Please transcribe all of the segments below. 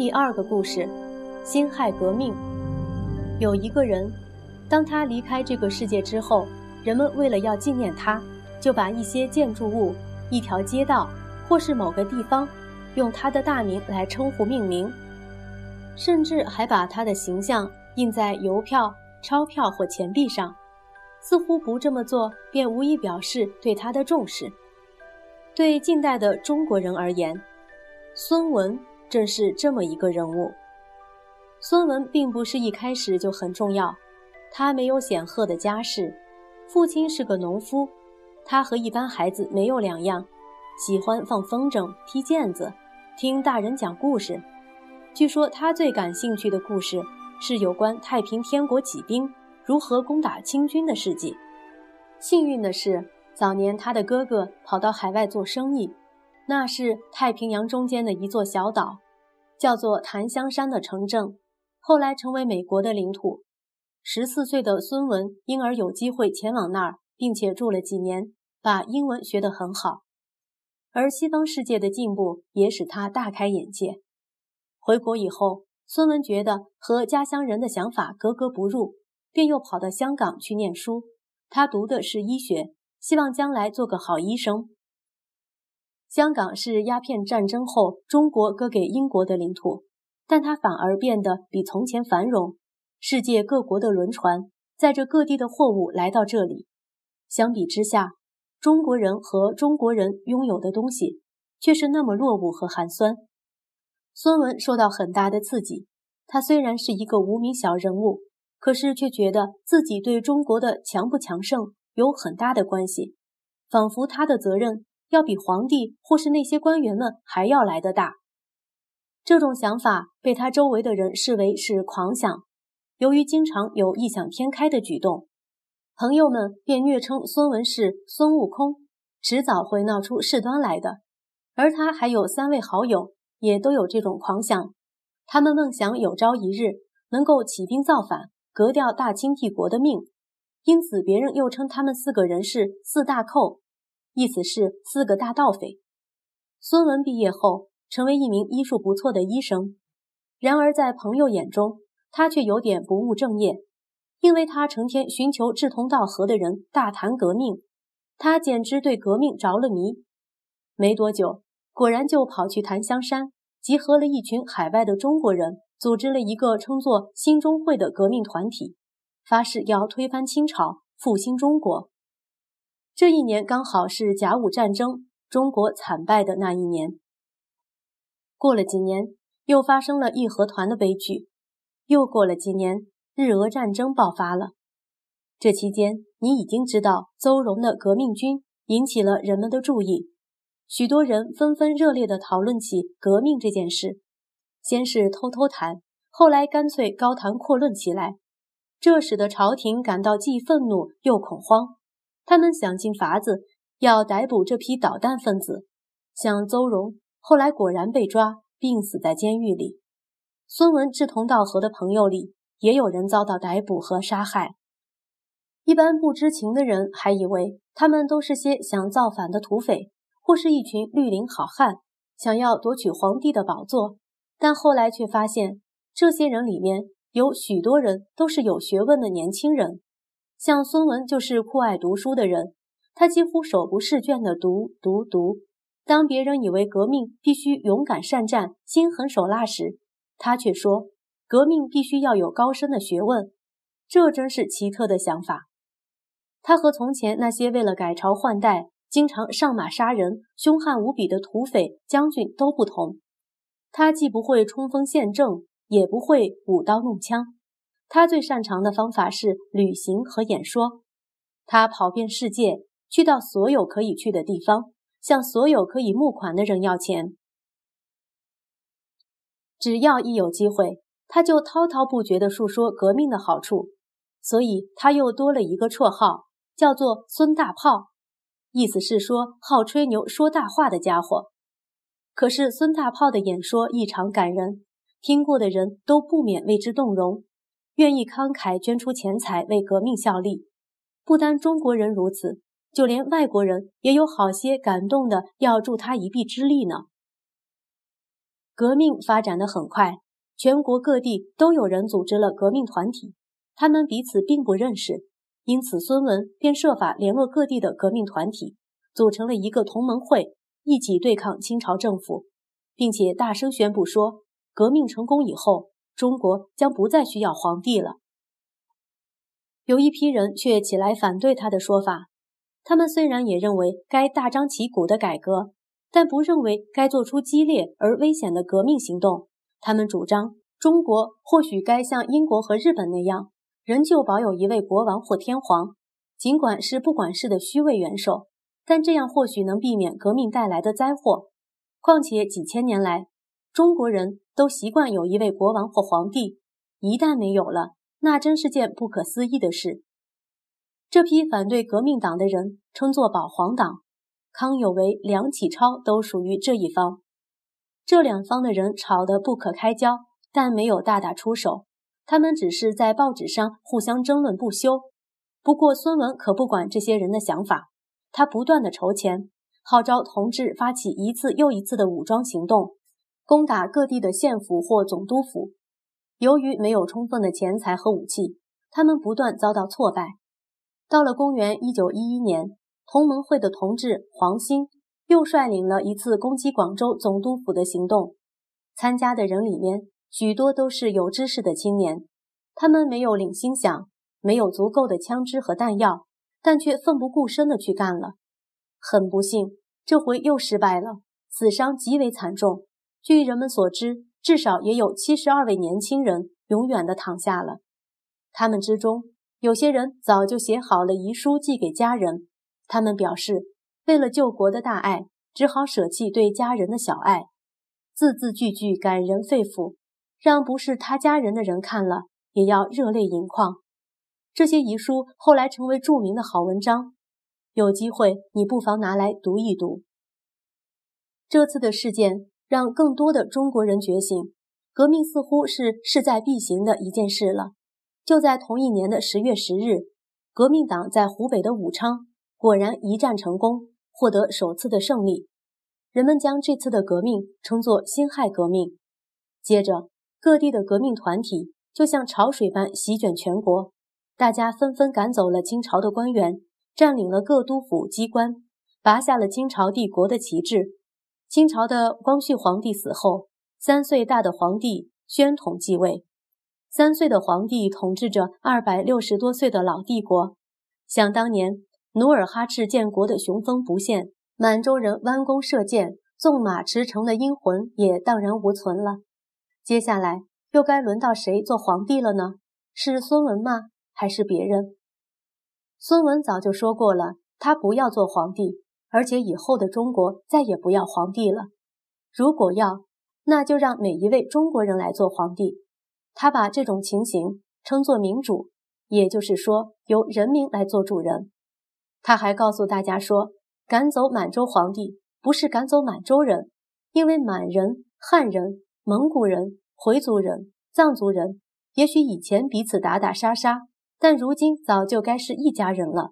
第二个故事：辛亥革命。有一个人，当他离开这个世界之后，人们为了要纪念他，就把一些建筑物、一条街道或是某个地方，用他的大名来称呼命名，甚至还把他的形象印在邮票、钞票或钱币上，似乎不这么做便无意表示对他的重视。对近代的中国人而言，孙文正是这么一个人物。孙文并不是一开始就很重要，他没有显赫的家世，父亲是个农夫，他和一般孩子没有两样，喜欢放风筝、踢毽子、听大人讲故事。据说他最感兴趣的故事是有关太平天国起兵如何攻打清军的事迹。幸运的是，早年他的哥哥跑到海外做生意。那是太平洋中间的一座小岛，叫做檀香山的城镇，后来成为美国的领土。十四岁的孙文因而有机会前往那儿，并且住了几年，把英文学得很好。而西方世界的进步也使他大开眼界。回国以后，孙文觉得和家乡人的想法格格不入，便又跑到香港去念书。他读的是医学，希望将来做个好医生。香港是鸦片战争后中国割给英国的领土，但它反而变得比从前繁荣。世界各国的轮船载着各地的货物来到这里。相比之下，中国人和中国人拥有的东西却是那么落伍和寒酸。孙文受到很大的刺激。他虽然是一个无名小人物，可是却觉得自己对中国的强不强盛有很大的关系，仿佛他的责任。要比皇帝或是那些官员们还要来得大，这种想法被他周围的人视为是狂想。由于经常有异想天开的举动，朋友们便虐称孙文是孙悟空，迟早会闹出事端来的。而他还有三位好友，也都有这种狂想，他们梦想有朝一日能够起兵造反，革掉大清帝国的命，因此别人又称他们四个人是四大寇。意思是四个大盗匪。孙文毕业后成为一名医术不错的医生，然而在朋友眼中，他却有点不务正业，因为他成天寻求志同道合的人大谈革命，他简直对革命着了迷。没多久，果然就跑去檀香山，集合了一群海外的中国人，组织了一个称作新中会的革命团体，发誓要推翻清朝，复兴中国。这一年刚好是甲午战争中国惨败的那一年。过了几年，又发生了义和团的悲剧。又过了几年，日俄战争爆发了。这期间，你已经知道邹容的革命军引起了人们的注意，许多人纷纷热烈地讨论起革命这件事。先是偷偷谈，后来干脆高谈阔论起来，这使得朝廷感到既愤怒又恐慌。他们想尽法子要逮捕这批捣蛋分子，像邹容，后来果然被抓，病死在监狱里。孙文志同道合的朋友里，也有人遭到逮捕和杀害。一般不知情的人还以为他们都是些想造反的土匪，或是一群绿林好汉，想要夺取皇帝的宝座。但后来却发现，这些人里面有许多人都是有学问的年轻人。像孙文就是酷爱读书的人，他几乎手不释卷地读读读。当别人以为革命必须勇敢善战、心狠手辣时，他却说革命必须要有高深的学问。这真是奇特的想法。他和从前那些为了改朝换代、经常上马杀人、凶悍无比的土匪将军都不同。他既不会冲锋陷阵，也不会舞刀弄枪。他最擅长的方法是旅行和演说。他跑遍世界，去到所有可以去的地方，向所有可以募款的人要钱。只要一有机会，他就滔滔不绝地述说革命的好处。所以他又多了一个绰号，叫做“孙大炮”，意思是说好吹牛、说大话的家伙。可是孙大炮的演说异常感人，听过的人都不免为之动容。愿意慷慨捐出钱财为革命效力，不单中国人如此，就连外国人也有好些感动的要助他一臂之力呢。革命发展的很快，全国各地都有人组织了革命团体，他们彼此并不认识，因此孙文便设法联络各地的革命团体，组成了一个同盟会，一起对抗清朝政府，并且大声宣布说，革命成功以后，中国将不再需要皇帝了。有一批人却起来反对他的说法。他们虽然也认为该大张旗鼓的改革，但不认为该做出激烈而危险的革命行动。他们主张，中国或许该像英国和日本那样，仍旧保有一位国王或天皇，尽管是不管事的虚位元首，但这样或许能避免革命带来的灾祸。况且几千年来，中国人都习惯有一位国王或皇帝，一旦没有了。那真是件不可思议的事。这批反对革命党的人称作保皇党，康有为、梁启超都属于这一方。这两方的人吵得不可开交，但没有大打出手。他们只是在报纸上互相争论不休。不过孙文可不管这些人的想法，他不断的筹钱，号召同志发起一次又一次的武装行动，攻打各地的县府或总督府。由于没有充分的钱财和武器，他们不断遭到挫败。到了公元一九一一年，同盟会的同志黄兴又率领了一次攻击广州总督府的行动。参加的人里面，许多都是有知识的青年，他们没有领薪饷，没有足够的枪支和弹药，但却奋不顾身地去干了。很不幸，这回又失败了，死伤极为惨重。据人们所知。至少也有七十二位年轻人永远的躺下了。他们之中，有些人早就写好了遗书寄给家人。他们表示，为了救国的大爱，只好舍弃对家人的小爱，字字句句感人肺腑，让不是他家人的人看了也要热泪盈眶。这些遗书后来成为著名的好文章，有机会你不妨拿来读一读。这次的事件。让更多的中国人觉醒，革命似乎是势在必行的一件事了。就在同一年的十月十日，革命党在湖北的武昌果然一战成功，获得首次的胜利。人们将这次的革命称作“辛亥革命”。接着，各地的革命团体就像潮水般席卷全国，大家纷纷赶走了清朝的官员，占领了各督府机关，拔下了清朝帝国的旗帜。清朝的光绪皇帝死后，三岁大的皇帝宣统继位。三岁的皇帝统治着二百六十多岁的老帝国。想当年，努尔哈赤建国的雄风不现，满洲人弯弓射箭、纵马驰骋的英魂也荡然无存了。接下来又该轮到谁做皇帝了呢？是孙文吗？还是别人？孙文早就说过了，他不要做皇帝。而且以后的中国再也不要皇帝了。如果要，那就让每一位中国人来做皇帝。他把这种情形称作民主，也就是说由人民来做主人。他还告诉大家说，赶走满洲皇帝不是赶走满洲人，因为满人、汉人、蒙古人、回族人、藏族人，也许以前彼此打打杀杀，但如今早就该是一家人了。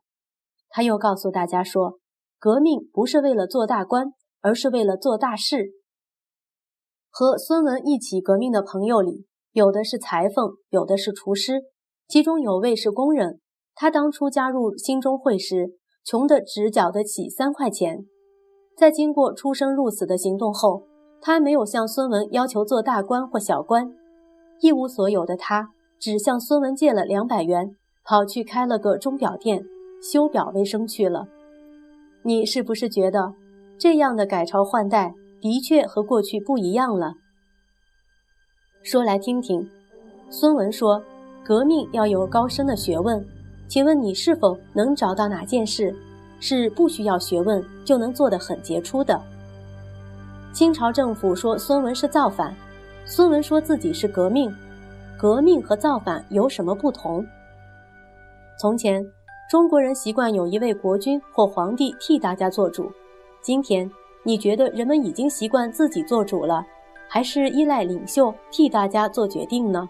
他又告诉大家说。革命不是为了做大官，而是为了做大事。和孙文一起革命的朋友里，有的是裁缝，有的是厨师，其中有位是工人。他当初加入兴中会时，穷得只缴得起三块钱。在经过出生入死的行动后，他没有向孙文要求做大官或小官，一无所有的他，只向孙文借了两百元，跑去开了个钟表店，修表为生去了。你是不是觉得这样的改朝换代的确和过去不一样了？说来听听。孙文说：“革命要有高深的学问，请问你是否能找到哪件事是不需要学问就能做得很杰出的？”清朝政府说孙文是造反，孙文说自己是革命。革命和造反有什么不同？从前。中国人习惯有一位国君或皇帝替大家做主。今天，你觉得人们已经习惯自己做主了，还是依赖领袖替大家做决定呢？